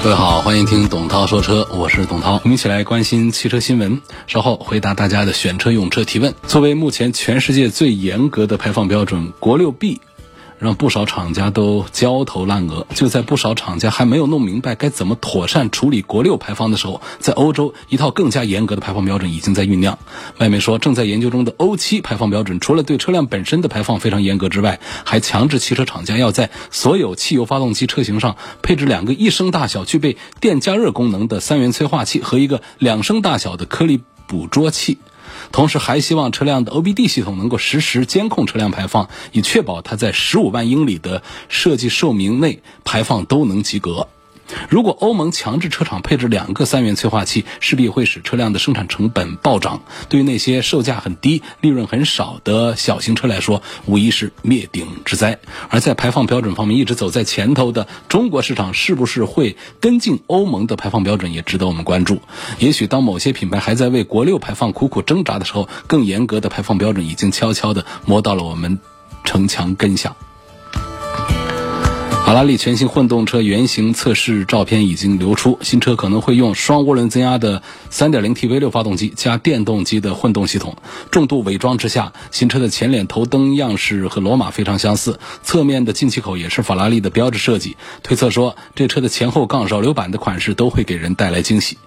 各位好，欢迎听董涛说车，我是董涛，我们一起来关心汽车新闻，稍后回答大家的选车用车提问。作为目前全世界最严格的排放标准，国六 B。让不少厂家都焦头烂额。就在不少厂家还没有弄明白该怎么妥善处理国六排放的时候，在欧洲一套更加严格的排放标准已经在酝酿。外媒说，正在研究中的欧七排放标准，除了对车辆本身的排放非常严格之外，还强制汽车厂家要在所有汽油发动机车型上配置两个一升大小、具备电加热功能的三元催化器和一个两升大小的颗粒捕捉器。同时还希望车辆的 OBD 系统能够实时监控车辆排放，以确保它在十五万英里的设计寿命内排放都能及格。如果欧盟强制车厂配置两个三元催化器，势必会使车辆的生产成本暴涨。对于那些售价很低、利润很少的小型车来说，无疑是灭顶之灾。而在排放标准方面一直走在前头的中国市场，是不是会跟进欧盟的排放标准，也值得我们关注。也许当某些品牌还在为国六排放苦苦挣扎的时候，更严格的排放标准已经悄悄地摸到了我们城墙根下。法拉利全新混动车原型测试照片已经流出，新车可能会用双涡轮增压的 3.0T V6 发动机加电动机的混动系统。重度伪装之下，新车的前脸头灯样式和罗马非常相似，侧面的进气口也是法拉利的标志设计。推测说，这车的前后杠扰流板的款式都会给人带来惊喜。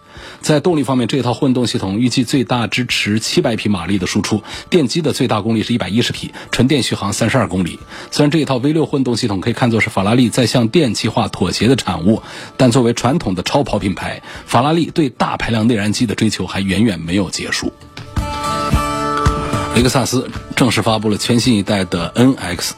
在动力方面，这套混动系统预计最大支持七百匹马力的输出，电机的最大功率是一百一十匹，纯电续航三十二公里。虽然这一套 V 六混动系统可以看作是法拉利在向电气化妥协的产物，但作为传统的超跑品牌，法拉利对大排量内燃机的追求还远远没有结束。雷克萨斯正式发布了全新一代的 NX。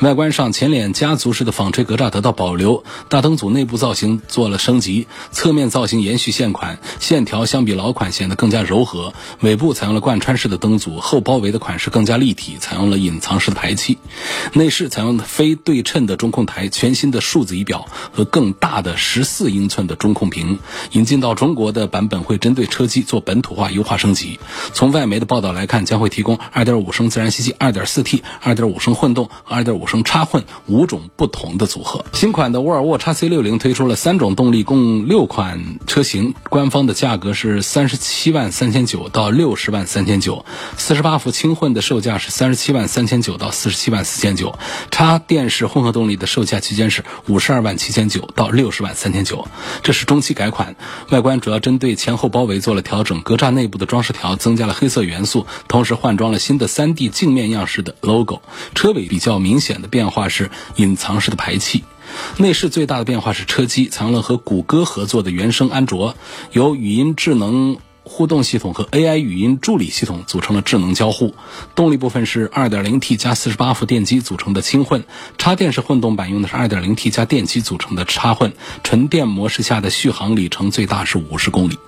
外观上，前脸家族式的纺锤格栅得到保留，大灯组内部造型做了升级，侧面造型延续现款，线条相比老款显得更加柔和。尾部采用了贯穿式的灯组，后包围的款式更加立体，采用了隐藏式的排气。内饰采用非对称的中控台，全新的数字仪表和更大的十四英寸的中控屏。引进到中国的版本会针对车机做本土化优化升级。从外媒的报道来看，将会提供2.5升自然吸气、2.4T、2.5升混动和2.5。五升插混五种不同的组合。新款的沃尔沃 x C 六零推出了三种动力，共六款车型。官方的价格是三十七万三千九到六十万三千九。四十八伏轻混的售价是三十七万三千九到四十七万四千九。插电式混合动力的售价区间是五十二万七千九到六十万三千九。这是中期改款，外观主要针对前后包围做了调整，格栅内部的装饰条增加了黑色元素，同时换装了新的三 D 镜面样式的 logo。车尾比较明。显的变化是隐藏式的排气，内饰最大的变化是车机采用了和谷歌合作的原生安卓，由语音智能互动系统和 AI 语音助理系统组成了智能交互。动力部分是 2.0T 加48伏电机组成的轻混，插电式混动版用的是 2.0T 加电机组成的插混，纯电模式下的续航里程最大是50公里。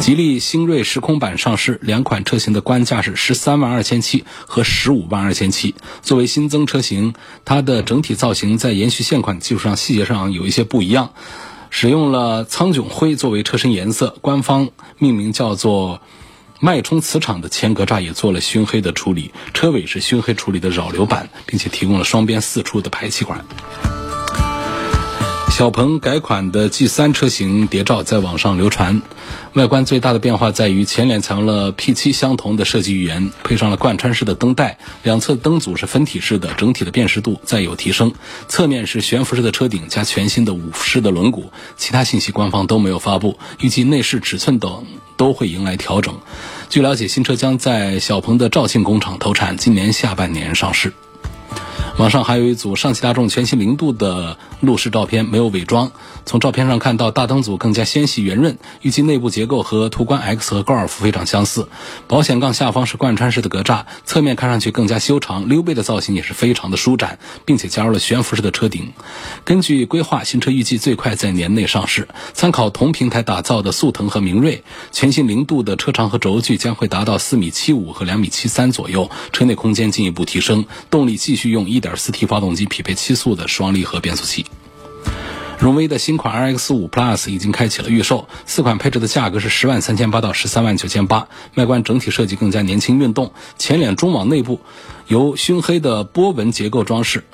吉利星瑞时空版上市，两款车型的官价是十三万二千七和十五万二千七。作为新增车型，它的整体造型在延续现款基础上，细节上有一些不一样，使用了苍囧灰作为车身颜色，官方命名叫做脉冲磁场的前格栅也做了熏黑的处理，车尾是熏黑处理的扰流板，并且提供了双边四出的排气管。小鹏改款的 G3 车型谍照在网上流传，外观最大的变化在于前脸采用了 P7 相同的设计语言，配上了贯穿式的灯带，两侧灯组是分体式的，整体的辨识度再有提升。侧面是悬浮式的车顶加全新的五式的轮毂，其他信息官方都没有发布。预计内饰尺寸等都会迎来调整。据了解，新车将在小鹏的肇庆工厂投产，今年下半年上市。网上还有一组上汽大众全新零度的路试照片，没有伪装。从照片上看到，大灯组更加纤细圆润，预计内部结构和途观 X 和高尔夫非常相似。保险杠下方是贯穿式的格栅，侧面看上去更加修长，溜背的造型也是非常的舒展，并且加入了悬浮式的车顶。根据规划，新车预计最快在年内上市。参考同平台打造的速腾和明锐，全新零度的车长和轴距将会达到四米七五和两米七三左右，车内空间进一步提升，动力继续用。1.4T 发动机匹配七速的双离合变速器。荣威的新款 RX5 Plus 已经开启了预售，四款配置的价格是十万三千八到十三万九千八。外观整体设计更加年轻运动，前脸中网内部由熏黑的波纹结构装饰，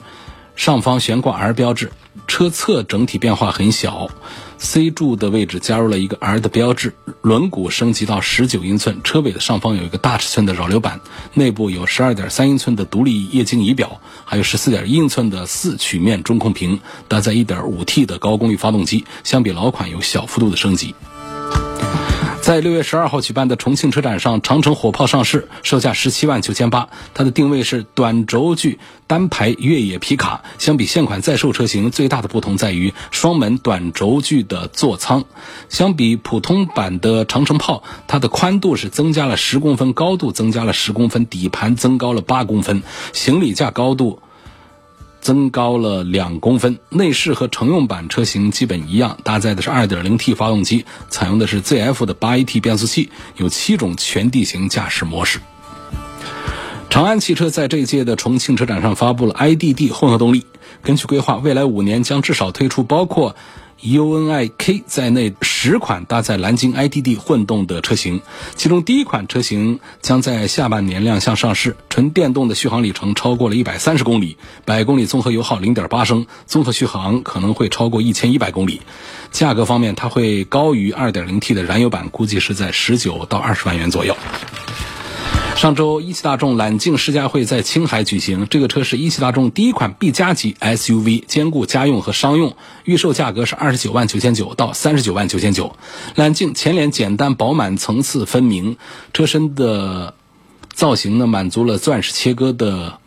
上方悬挂 R 标志。车侧整体变化很小，C 柱的位置加入了一个 R 的标志，轮毂升级到十九英寸，车尾的上方有一个大尺寸的扰流板，内部有十二点三英寸的独立液晶仪表，还有十四点英寸的四曲面中控屏，搭载一点五 T 的高功率发动机，相比老款有小幅度的升级。在六月十二号举办的重庆车展上，长城火炮上市，售价十七万九千八。它的定位是短轴距单排越野皮卡。相比现款在售车型，最大的不同在于双门短轴距的座舱。相比普通版的长城炮，它的宽度是增加了十公分，高度增加了十公分，底盘增高了八公分，行李架高度。增高了两公分，内饰和乘用版车型基本一样，搭载的是 2.0T 发动机，采用的是 ZF 的 8AT 变速器，有七种全地形驾驶模式。长安汽车在这一届的重庆车展上发布了 IDD 混合动力，根据规划，未来五年将至少推出包括。UNI-K 在内十款搭载蓝鲸 IDD 混动的车型，其中第一款车型将在下半年亮相上市。纯电动的续航里程超过了一百三十公里，百公里综合油耗零点八升，综合续航可能会超过一千一百公里。价格方面，它会高于二点零 T 的燃油版，估计是在十九到二十万元左右。上周，一汽大众揽境试驾会在青海举行。这个车是一汽大众第一款 B 加级 SUV，兼顾家用和商用。预售价格是二十九万九千九到三十九万九千九。揽境前脸简单饱满，层次分明，车身的造型呢满足了钻石切割的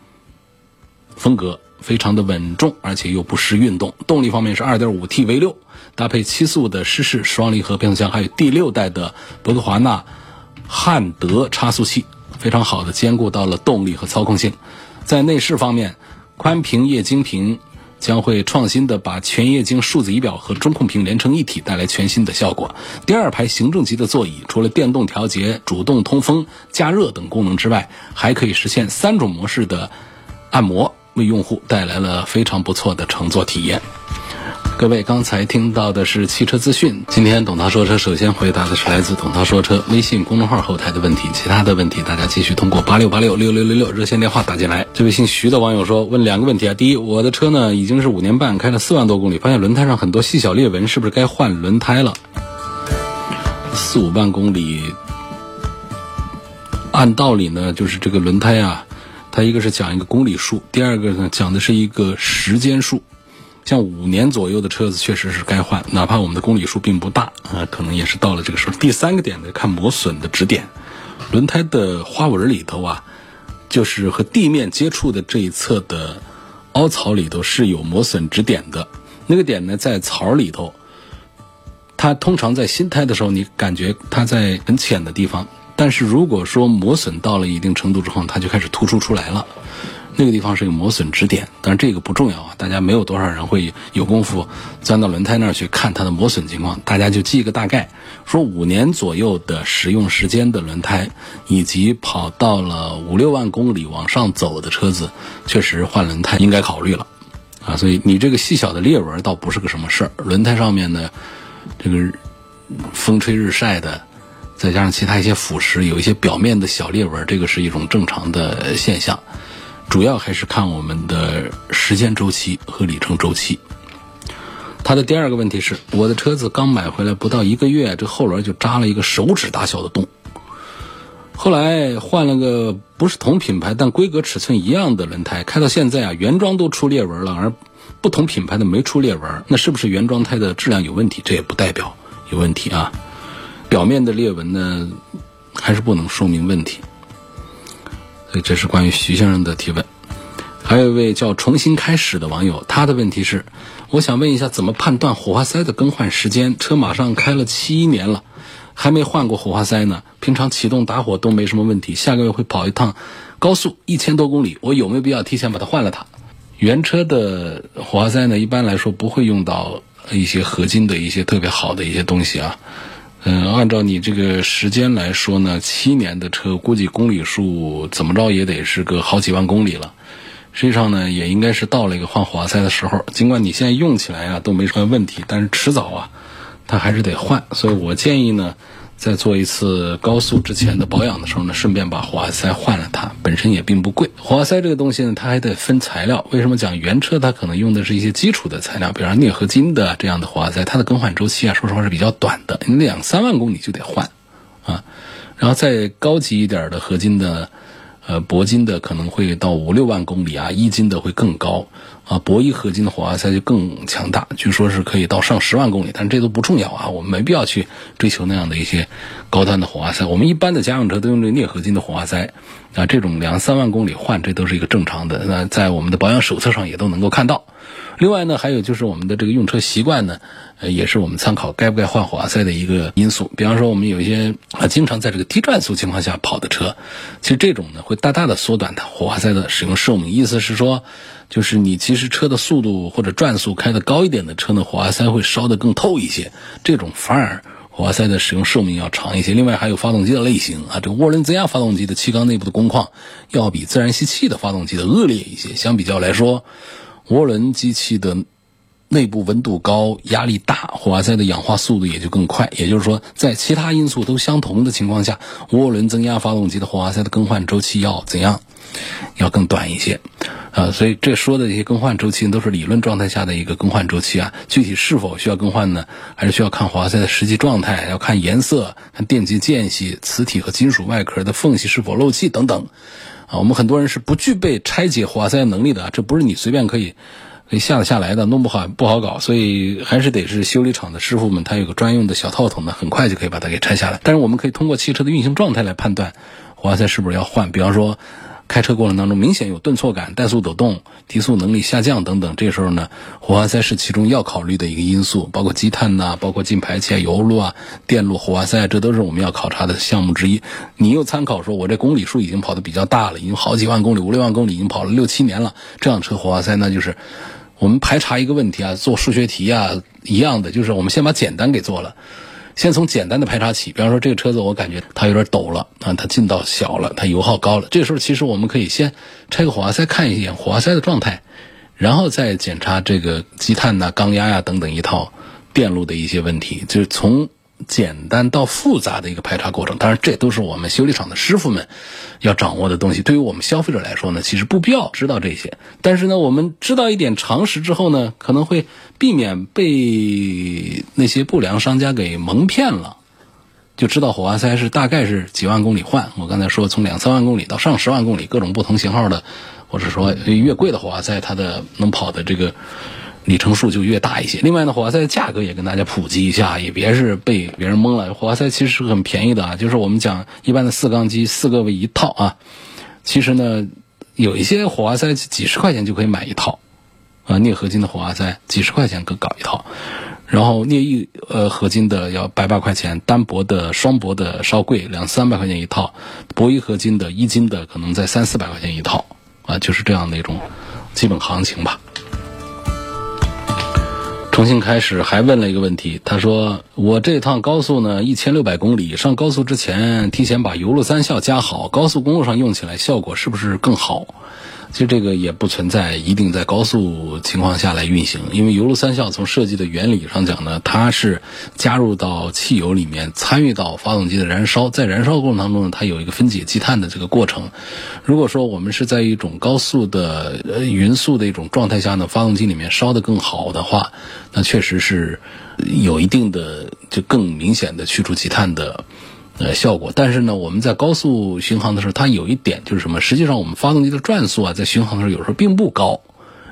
风格，非常的稳重，而且又不失运动。动力方面是二点五 T V 六，搭配七速的湿式双离合变速箱，还有第六代的博格华纳汉德差速器。非常好的兼顾到了动力和操控性，在内饰方面，宽屏液晶屏将会创新的把全液晶数字仪表和中控屏连成一体，带来全新的效果。第二排行政级的座椅，除了电动调节、主动通风、加热等功能之外，还可以实现三种模式的按摩，为用户带来了非常不错的乘坐体验。各位刚才听到的是汽车资讯。今天董涛说车首先回答的是来自董涛说车微信公众号后台的问题，其他的问题大家继续通过八六八六六六六六热线电话打进来。这位姓徐的网友说，问两个问题啊。第一，我的车呢已经是五年半，开了四万多公里，发现轮胎上很多细小裂纹，是不是该换轮胎了？四五万公里，按道理呢，就是这个轮胎啊，它一个是讲一个公里数，第二个呢讲的是一个时间数。像五年左右的车子确实是该换，哪怕我们的公里数并不大啊，可能也是到了这个时候。第三个点呢，看磨损的指点，轮胎的花纹里头啊，就是和地面接触的这一侧的凹槽里头是有磨损指点的。那个点呢，在槽里头，它通常在新胎的时候，你感觉它在很浅的地方，但是如果说磨损到了一定程度之后，它就开始突出出来了。那个地方是有磨损指点，但是这个不重要啊，大家没有多少人会有功夫钻到轮胎那儿去看它的磨损情况，大家就记一个大概，说五年左右的使用时间的轮胎，以及跑到了五六万公里往上走的车子，确实换轮胎应该考虑了，啊，所以你这个细小的裂纹倒不是个什么事儿，轮胎上面呢，这个风吹日晒的，再加上其他一些腐蚀，有一些表面的小裂纹，这个是一种正常的现象。主要还是看我们的时间周期和里程周期。他的第二个问题是，我的车子刚买回来不到一个月，这后轮就扎了一个手指大小的洞。后来换了个不是同品牌但规格尺寸一样的轮胎，开到现在啊，原装都出裂纹了，而不同品牌的没出裂纹，那是不是原装胎的质量有问题？这也不代表有问题啊。表面的裂纹呢，还是不能说明问题。所以这是关于徐先生的提问，还有一位叫重新开始的网友，他的问题是，我想问一下，怎么判断火花塞的更换时间？车马上开了七年了，还没换过火花塞呢。平常启动打火都没什么问题，下个月会跑一趟高速，一千多公里，我有没有必要提前把它换了它？原车的火花塞呢，一般来说不会用到一些合金的一些特别好的一些东西啊。嗯，按照你这个时间来说呢，七年的车估计公里数怎么着也得是个好几万公里了。实际上呢，也应该是到了一个换火花塞的时候。尽管你现在用起来啊都没什么问题，但是迟早啊，它还是得换。所以我建议呢。在做一次高速之前的保养的时候呢，顺便把火花塞换了它，本身也并不贵。火花塞这个东西呢，它还得分材料。为什么讲原车它可能用的是一些基础的材料，比方镍合金的这样的火花塞，它的更换周期啊，说实话是比较短的，你两三万公里就得换啊。然后再高级一点的合金的，呃，铂金的可能会到五六万公里啊，一金的会更高。啊，铂一合金的火花塞就更强大，据说是可以到上十万公里，但这都不重要啊，我们没必要去追求那样的一些高端的火花塞。我们一般的家用车都用这镍合金的火花塞，啊，这种两三万公里换，这都是一个正常的。那在我们的保养手册上也都能够看到。另外呢，还有就是我们的这个用车习惯呢，呃，也是我们参考该不该换火花塞的一个因素。比方说，我们有一些啊，经常在这个低转速情况下跑的车，其实这种呢会大大的缩短它火花塞的使用寿命。意思是说。就是你其实车的速度或者转速开的高一点的车呢，火花塞会烧得更透一些，这种反而火花塞的使用寿命要长一些。另外还有发动机的类型啊，这个涡轮增压发动机的气缸内部的工况要比自然吸气的发动机的恶劣一些。相比较来说，涡轮机器的内部温度高、压力大，火花塞的氧化速度也就更快。也就是说，在其他因素都相同的情况下，涡轮增压发动机的火花塞的更换周期要怎样？要更短一些。啊，所以这说的这些更换周期都是理论状态下的一个更换周期啊，具体是否需要更换呢？还是需要看火花塞的实际状态，要看颜色、看电机间隙、磁体和金属外壳的缝隙是否漏气等等。啊，我们很多人是不具备拆解火花塞能力的，这不是你随便可以可以下得下来的，弄不好不好搞。所以还是得是修理厂的师傅们，他有个专用的小套筒呢，很快就可以把它给拆下来。但是我们可以通过汽车的运行状态来判断火花塞是不是要换，比方说。开车过程当中明显有顿挫感、怠速抖动、提速能力下降等等，这时候呢，火花塞是其中要考虑的一个因素，包括积碳呐，包括进排气啊、油路啊、电路、火花塞，这都是我们要考察的项目之一。你又参考说，我这公里数已经跑得比较大了，已经好几万公里、五六万公里，已经跑了六七年了，这样车火花塞那就是我们排查一个问题啊，做数学题啊一样的，就是我们先把简单给做了。先从简单的排查起，比方说这个车子我感觉它有点抖了啊，它劲道小了，它油耗高了。这时候其实我们可以先拆个火花塞看一眼火花塞的状态，然后再检查这个积碳呐、缸压呀等等一套电路的一些问题，就是从。简单到复杂的一个排查过程，当然这都是我们修理厂的师傅们要掌握的东西。对于我们消费者来说呢，其实不必要知道这些。但是呢，我们知道一点常识之后呢，可能会避免被那些不良商家给蒙骗了。就知道火花塞是大概是几万公里换。我刚才说从两三万公里到上十万公里，各种不同型号的，或者说越贵的火花塞，它的能跑的这个。里程数就越大一些。另外呢，火花塞的价格也跟大家普及一下，也别是被别人蒙了。火花塞其实是很便宜的啊，就是我们讲一般的四缸机四个为一套啊。其实呢，有一些火花塞几十块钱就可以买一套啊，镍合金的火花塞几十块钱可搞一套。然后镍一呃合金的要百把块钱，单铂的双铂的稍贵，两三百块钱一套。铂一合金的一金的可能在三四百块钱一套啊，就是这样的一种基本行情吧。重新开始，还问了一个问题。他说：“我这趟高速呢，一千六百公里，上高速之前提前把油路三效加好，高速公路上用起来效果是不是更好？”其实这个也不存在一定在高速情况下来运行，因为油路三效从设计的原理上讲呢，它是加入到汽油里面，参与到发动机的燃烧，在燃烧过程当中呢，它有一个分解积碳的这个过程。如果说我们是在一种高速的呃匀速的一种状态下呢，发动机里面烧得更好的话，那确实是有一定的就更明显的去除积碳的。呃，效果，但是呢，我们在高速巡航的时候，它有一点就是什么？实际上，我们发动机的转速啊，在巡航的时候有时候并不高，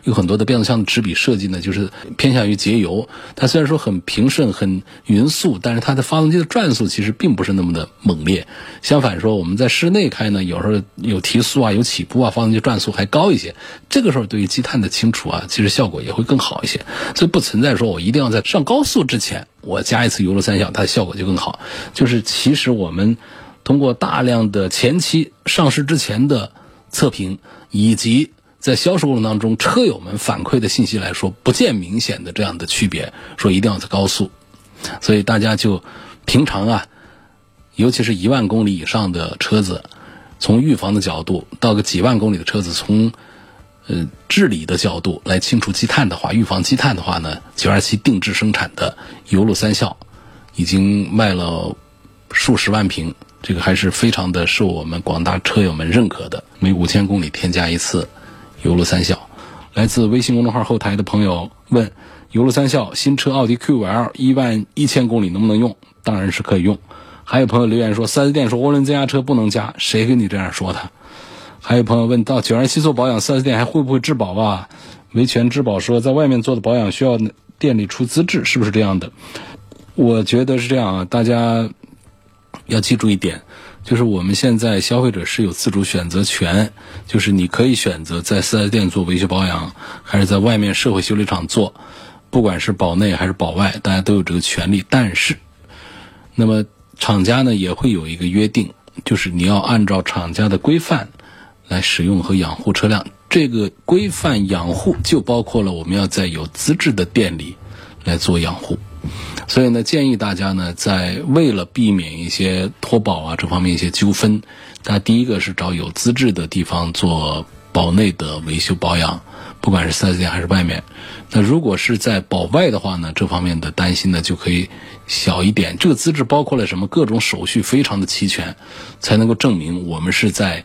有很多的变速箱的齿比设计呢，就是偏向于节油。它虽然说很平顺、很匀速，但是它的发动机的转速其实并不是那么的猛烈。相反说，我们在室内开呢，有时候有提速啊、有起步啊，发动机转速还高一些。这个时候对于积碳的清除啊，其实效果也会更好一些。所以不存在说我一定要在上高速之前我加一次油路三效，它的效果就更好。就是其实我们通过大量的前期上市之前的测评以及在销售过程当中，车友们反馈的信息来说，不见明显的这样的区别，说一定要在高速，所以大家就平常啊，尤其是一万公里以上的车子，从预防的角度，到个几万公里的车子，从呃治理的角度来清除积碳的话，预防积碳的话呢，九二七定制生产的油路三效已经卖了数十万瓶。这个还是非常的受我们广大车友们认可的，每五千公里添加一次油路三效。来自微信公众号后台的朋友问：油路三效新车奥迪 Q5L 一万一千公里能不能用？当然是可以用。还有朋友留言说，4S 店说涡轮增压车不能加，谁跟你这样说的？还有朋友问到九二七做保养，4S 店还会不会质保啊？维权质保说，在外面做的保养需要店里出资质，是不是这样的？我觉得是这样啊，大家。要记住一点，就是我们现在消费者是有自主选择权，就是你可以选择在四 S 店做维修保养，还是在外面社会修理厂做，不管是保内还是保外，大家都有这个权利。但是，那么厂家呢也会有一个约定，就是你要按照厂家的规范来使用和养护车辆。这个规范养护就包括了我们要在有资质的店里来做养护。所以呢，建议大家呢，在为了避免一些脱保啊这方面一些纠纷，大家第一个是找有资质的地方做保内的维修保养，不管是四 S 店还是外面。那如果是在保外的话呢，这方面的担心呢就可以小一点。这个资质包括了什么？各种手续非常的齐全，才能够证明我们是在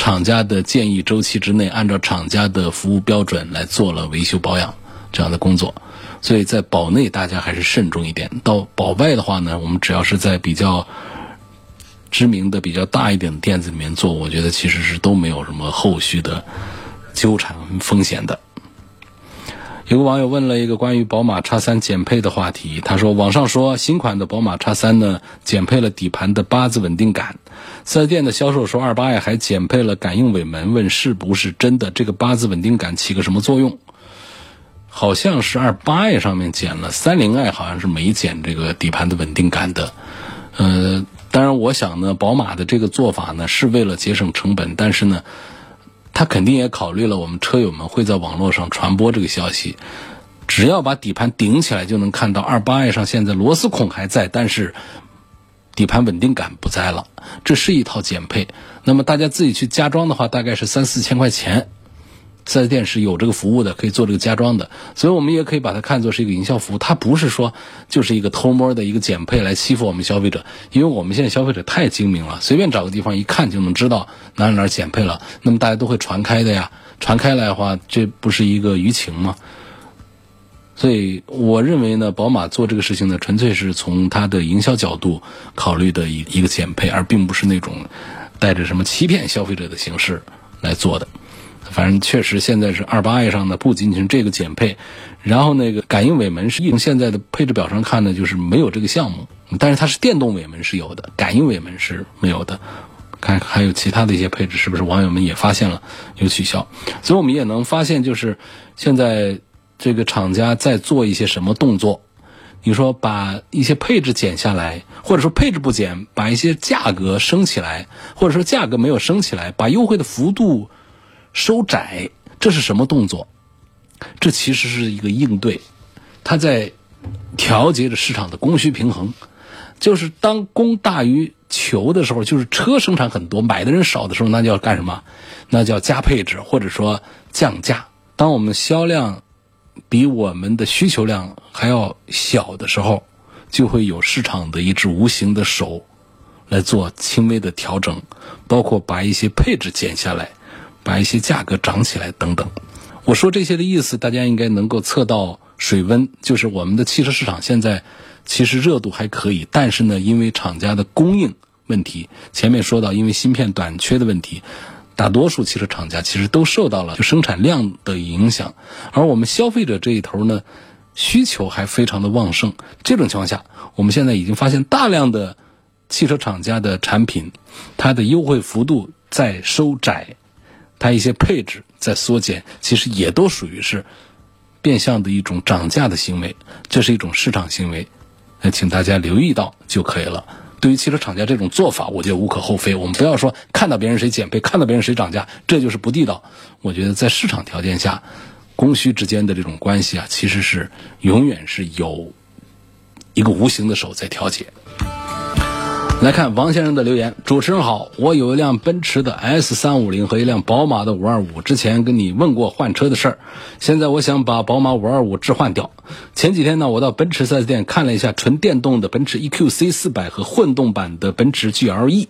厂家的建议周期之内，按照厂家的服务标准来做了维修保养这样的工作。所以在保内，大家还是慎重一点。到保外的话呢，我们只要是在比较知名的、比较大一点的店子里面做，我觉得其实是都没有什么后续的纠缠风险的。有个网友问了一个关于宝马叉三减配的话题，他说：“网上说新款的宝马叉三呢，减配了底盘的八字稳定杆，四 S 店的销售说二八 i 还减配了感应尾门，问是不是真的？这个八字稳定杆起个什么作用？”好像是二八 i 上面减了，三零 i 好像是没减这个底盘的稳定感的。呃，当然我想呢，宝马的这个做法呢是为了节省成本，但是呢，他肯定也考虑了我们车友们会在网络上传播这个消息。只要把底盘顶起来，就能看到二八 i 上现在螺丝孔还在，但是底盘稳定感不在了。这是一套减配，那么大家自己去加装的话，大概是三四千块钱。四 S 店是有这个服务的，可以做这个加装的，所以我们也可以把它看作是一个营销服务。它不是说就是一个偷摸的一个减配来欺负我们消费者，因为我们现在消费者太精明了，随便找个地方一看就能知道哪哪哪减配了，那么大家都会传开的呀。传开来的话，这不是一个舆情吗？所以我认为呢，宝马做这个事情呢，纯粹是从它的营销角度考虑的一一个减配，而并不是那种带着什么欺骗消费者的形式来做的。反正确实，现在是二八 i 上的不仅仅是这个减配，然后那个感应尾门是从现在的配置表上看呢，就是没有这个项目。但是它是电动尾门是有的，感应尾门是没有的。看还有其他的一些配置，是不是网友们也发现了有取消？所以我们也能发现，就是现在这个厂家在做一些什么动作？你说把一些配置减下来，或者说配置不减，把一些价格升起来，或者说价格没有升起来，把优惠的幅度。收窄，这是什么动作？这其实是一个应对，它在调节着市场的供需平衡。就是当供大于求的时候，就是车生产很多，买的人少的时候，那叫干什么？那叫加配置或者说降价。当我们销量比我们的需求量还要小的时候，就会有市场的一只无形的手来做轻微的调整，包括把一些配置减下来。把一些价格涨起来等等，我说这些的意思，大家应该能够测到水温。就是我们的汽车市场现在其实热度还可以，但是呢，因为厂家的供应问题，前面说到因为芯片短缺的问题，大多数汽车厂家其实都受到了就生产量的影响，而我们消费者这一头呢，需求还非常的旺盛。这种情况下，我们现在已经发现大量的汽车厂家的产品，它的优惠幅度在收窄，它一些配置在缩减，其实也都属于是变相的一种涨价的行为，这是一种市场行为，那请大家留意到就可以了。对于汽车厂家这种做法，我觉得无可厚非。我们不要说看到别人谁减配，看到别人谁涨价，这就是不地道。我觉得在市场条件下，供需之间的这种关系啊，其实是永远是有一个无形的手在调节。来看王先生的留言：主持人好，我有一辆奔驰的 S 三五零和一辆宝马的五二五，之前跟你问过换车的事儿，现在我想把宝马五二五置换掉。前几天呢，我到奔驰 4S 店看了一下纯电动的奔驰 EQC 四百和混动版的奔驰 GLE。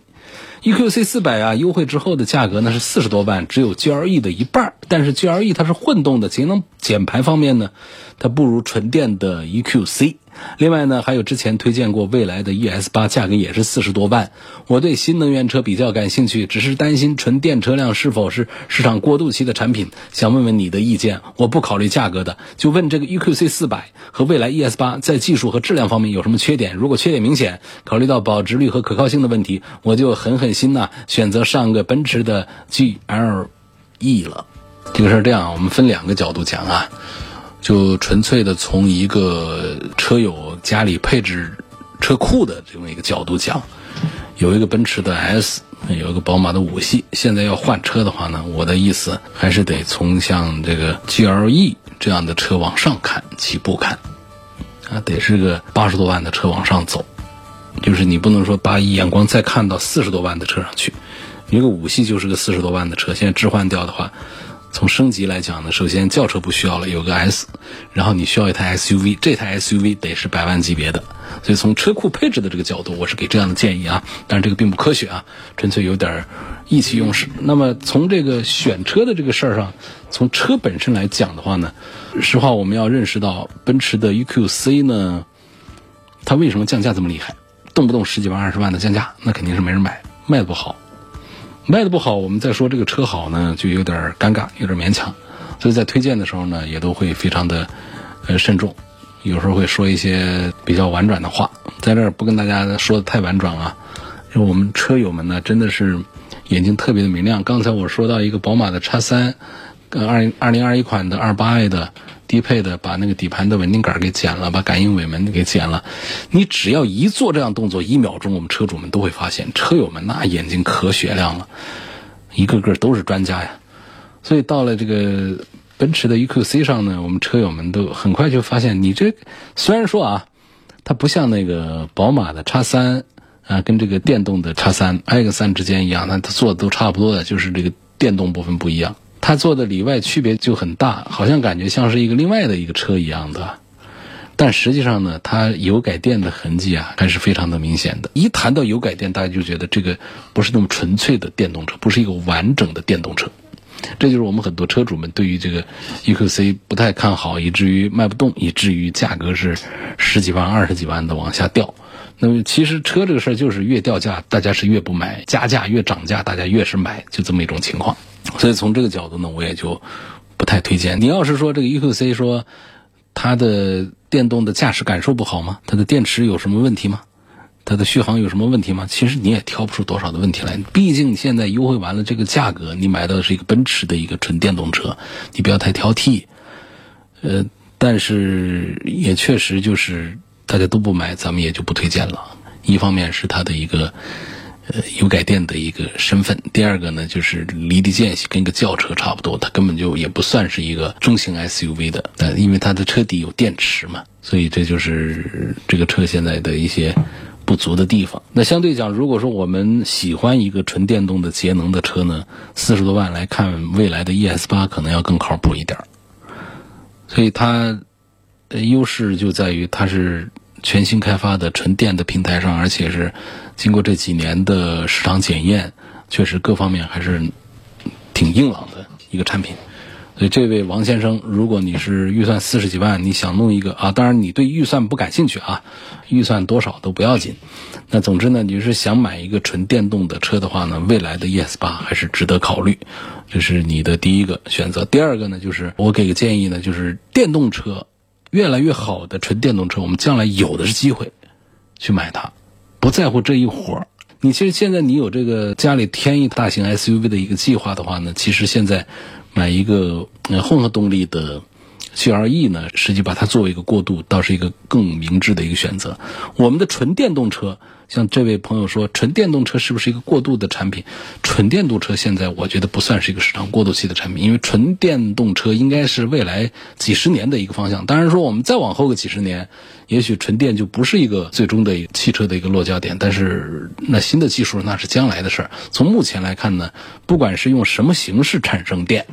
EQC 四百啊，优惠之后的价格呢是四十多万，只有 GLE 的一半。但是 GLE 它是混动的，节能减排方面呢，它不如纯电的 EQC。另外呢，还有之前推荐过蔚来的 ES 八，价格也是四十多万。我对新能源车比较感兴趣，只是担心纯电车辆是否是市场过渡期的产品，想问问你的意见。我不考虑价格的，就问这个 EQC 四百和蔚来 ES 八在技术和质量方面有什么缺点？如果缺点明显，考虑到保值率和可靠性的问题，我就狠狠心呐，选择上个奔驰的 GLE 了。这个事儿这样，我们分两个角度讲啊。就纯粹的从一个车友家里配置车库的这么一个角度讲，有一个奔驰的 S，有一个宝马的五系，现在要换车的话呢，我的意思还是得从像这个 GLE 这样的车往上看，起步看，啊，得是个八十多万的车往上走，就是你不能说把眼光再看到四十多万的车上去，一个五系就是个四十多万的车，现在置换掉的话。从升级来讲呢，首先轿车不需要了，有个 S，然后你需要一台 SUV，这台 SUV 得是百万级别的，所以从车库配置的这个角度，我是给这样的建议啊，但是这个并不科学啊，纯粹有点意气用事。那么从这个选车的这个事儿上，从车本身来讲的话呢，实话我们要认识到，奔驰的 EQC 呢，它为什么降价这么厉害，动不动十几万、二十万的降价，那肯定是没人买，卖的不好。卖的不好，我们再说这个车好呢，就有点尴尬，有点勉强。所以在推荐的时候呢，也都会非常的呃慎重，有时候会说一些比较婉转的话。在这儿不跟大家说的太婉转啊，就我们车友们呢，真的是眼睛特别的明亮。刚才我说到一个宝马的叉三，跟二零二零二一款的二八 i 的。低配的把那个底盘的稳定杆给剪了，把感应尾门给剪了。你只要一做这样动作，一秒钟，我们车主们都会发现，车友们那眼睛可雪亮了，一个个都是专家呀。所以到了这个奔驰的 EQC 上呢，我们车友们都很快就发现，你这虽然说啊，它不像那个宝马的叉三啊，跟这个电动的叉三 X 三之间一样，那它做的都差不多的，就是这个电动部分不一样。它做的里外区别就很大，好像感觉像是一个另外的一个车一样的，但实际上呢，它油改电的痕迹啊还是非常的明显的。一谈到油改电，大家就觉得这个不是那么纯粹的电动车，不是一个完整的电动车。这就是我们很多车主们对于这个 EQC 不太看好，以至于卖不动，以至于价格是十几万、二十几万的往下掉。那么其实车这个事儿就是越掉价，大家是越不买；加价越涨价，大家越是买，就这么一种情况。所以从这个角度呢，我也就不太推荐。你要是说这个 EQC 说它的电动的驾驶感受不好吗？它的电池有什么问题吗？它的续航有什么问题吗？其实你也挑不出多少的问题来。毕竟现在优惠完了这个价格，你买到的是一个奔驰的一个纯电动车，你不要太挑剔。呃，但是也确实就是大家都不买，咱们也就不推荐了。一方面是它的一个。呃，油改电的一个身份。第二个呢，就是离地间隙跟一个轿车差不多，它根本就也不算是一个中型 SUV 的。呃，因为它的车底有电池嘛，所以这就是这个车现在的一些不足的地方。那相对讲，如果说我们喜欢一个纯电动的节能的车呢，四十多万来看，未来的 ES 八可能要更靠谱一点儿。所以它优势就在于它是。全新开发的纯电的平台上，而且是经过这几年的市场检验，确实各方面还是挺硬朗的一个产品。所以这位王先生，如果你是预算四十几万，你想弄一个啊，当然你对预算不感兴趣啊，预算多少都不要紧。那总之呢，你是想买一个纯电动的车的话呢，未来的 ES 八还是值得考虑，这是你的第一个选择。第二个呢，就是我给个建议呢，就是电动车越来越好的纯电动车，我们将来有的是机会去买它，不在乎这一活儿。你其实现在你有这个家里添一大型 SUV 的一个计划的话呢，其实现在买一个混合动力的 GLE 呢，实际把它作为一个过渡，倒是一个更明智的一个选择。我们的纯电动车，像这位朋友说，纯电动车是不是一个过渡的产品？纯电动车现在我觉得不算是一个市场过渡期的产品，因为纯电动车应该是未来几十年的一个方向。当然说我们再往后个几十年。也许纯电就不是一个最终的汽车的一个落脚点，但是那新的技术那是将来的事儿。从目前来看呢，不管是用什么形式产生电，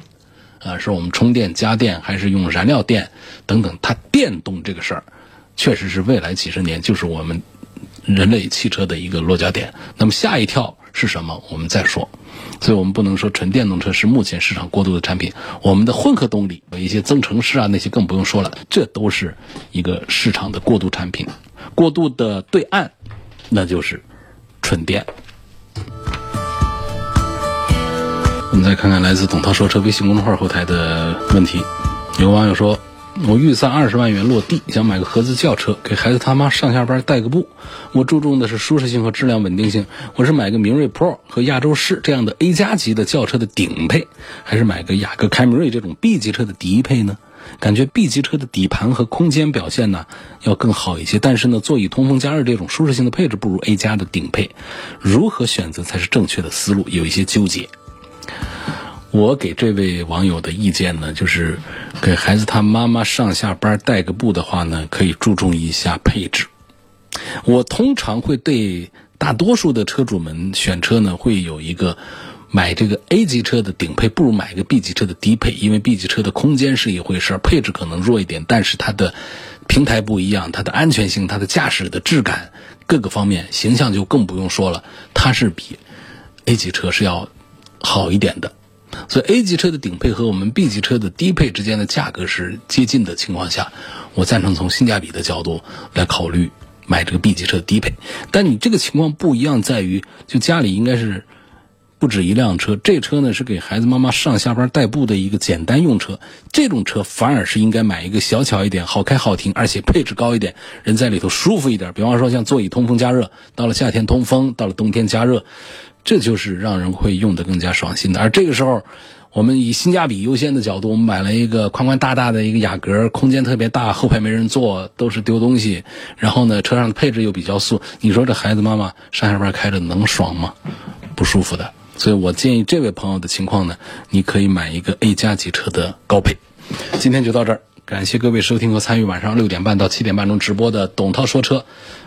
啊，是我们充电加电，还是用燃料电等等，它电动这个事儿，确实是未来几十年就是我们人类汽车的一个落脚点。那么下一跳是什么？我们再说。所以我们不能说纯电动车是目前市场过渡的产品，我们的混合动力有一些增程式啊，那些更不用说了，这都是一个市场的过渡产品。过渡的对岸，那就是纯电。我们再看看来自董涛说车微信公众号后台的问题，有网友说。我预算二十万元落地，想买个合资轿车，给孩子他妈上下班代个步。我注重的是舒适性和质量稳定性。我是买个明锐 Pro 和亚洲狮这样的 A 加级的轿车的顶配，还是买个雅阁凯美瑞这种 B 级车的低配呢？感觉 B 级车的底盘和空间表现呢要更好一些，但是呢，座椅通风加热这种舒适性的配置不如 A 加的顶配。如何选择才是正确的思路？有一些纠结。我给这位网友的意见呢，就是给孩子他妈妈上下班带个步的话呢，可以注重一下配置。我通常会对大多数的车主们选车呢，会有一个买这个 A 级车的顶配，不如买个 B 级车的低配，因为 B 级车的空间是一回事，配置可能弱一点，但是它的平台不一样，它的安全性、它的驾驶的质感各个方面，形象就更不用说了，它是比 A 级车是要好一点的。所以 A 级车的顶配和我们 B 级车的低配之间的价格是接近的情况下，我赞成从性价比的角度来考虑买这个 B 级车的低配。但你这个情况不一样，在于就家里应该是不止一辆车，这车呢是给孩子妈妈上下班代步的一个简单用车，这种车反而是应该买一个小巧一点、好开好停，而且配置高一点，人在里头舒服一点。比方说像座椅通风加热，到了夏天通风，到了冬天加热。这就是让人会用的更加爽心的，而这个时候，我们以性价比优先的角度，我们买了一个宽宽大大的一个雅阁，空间特别大，后排没人坐，都是丢东西。然后呢，车上的配置又比较素，你说这孩子妈妈上下班开着能爽吗？不舒服的。所以我建议这位朋友的情况呢，你可以买一个 A 加级车的高配。今天就到这儿。感谢各位收听和参与晚上六点半到七点半中直播的董涛说车，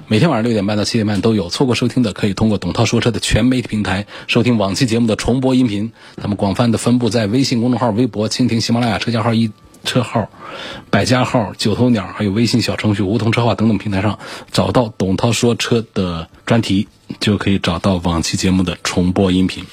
每天晚上六点半到七点半都有。错过收听的，可以通过董涛说车的全媒体平台收听往期节目的重播音频。他们广泛的分布在微信公众号、微博、蜻蜓、喜马拉雅、车架号、一车号、百家号、九头鸟，还有微信小程序梧桐车话等等平台上，找到董涛说车的专题，就可以找到往期节目的重播音频。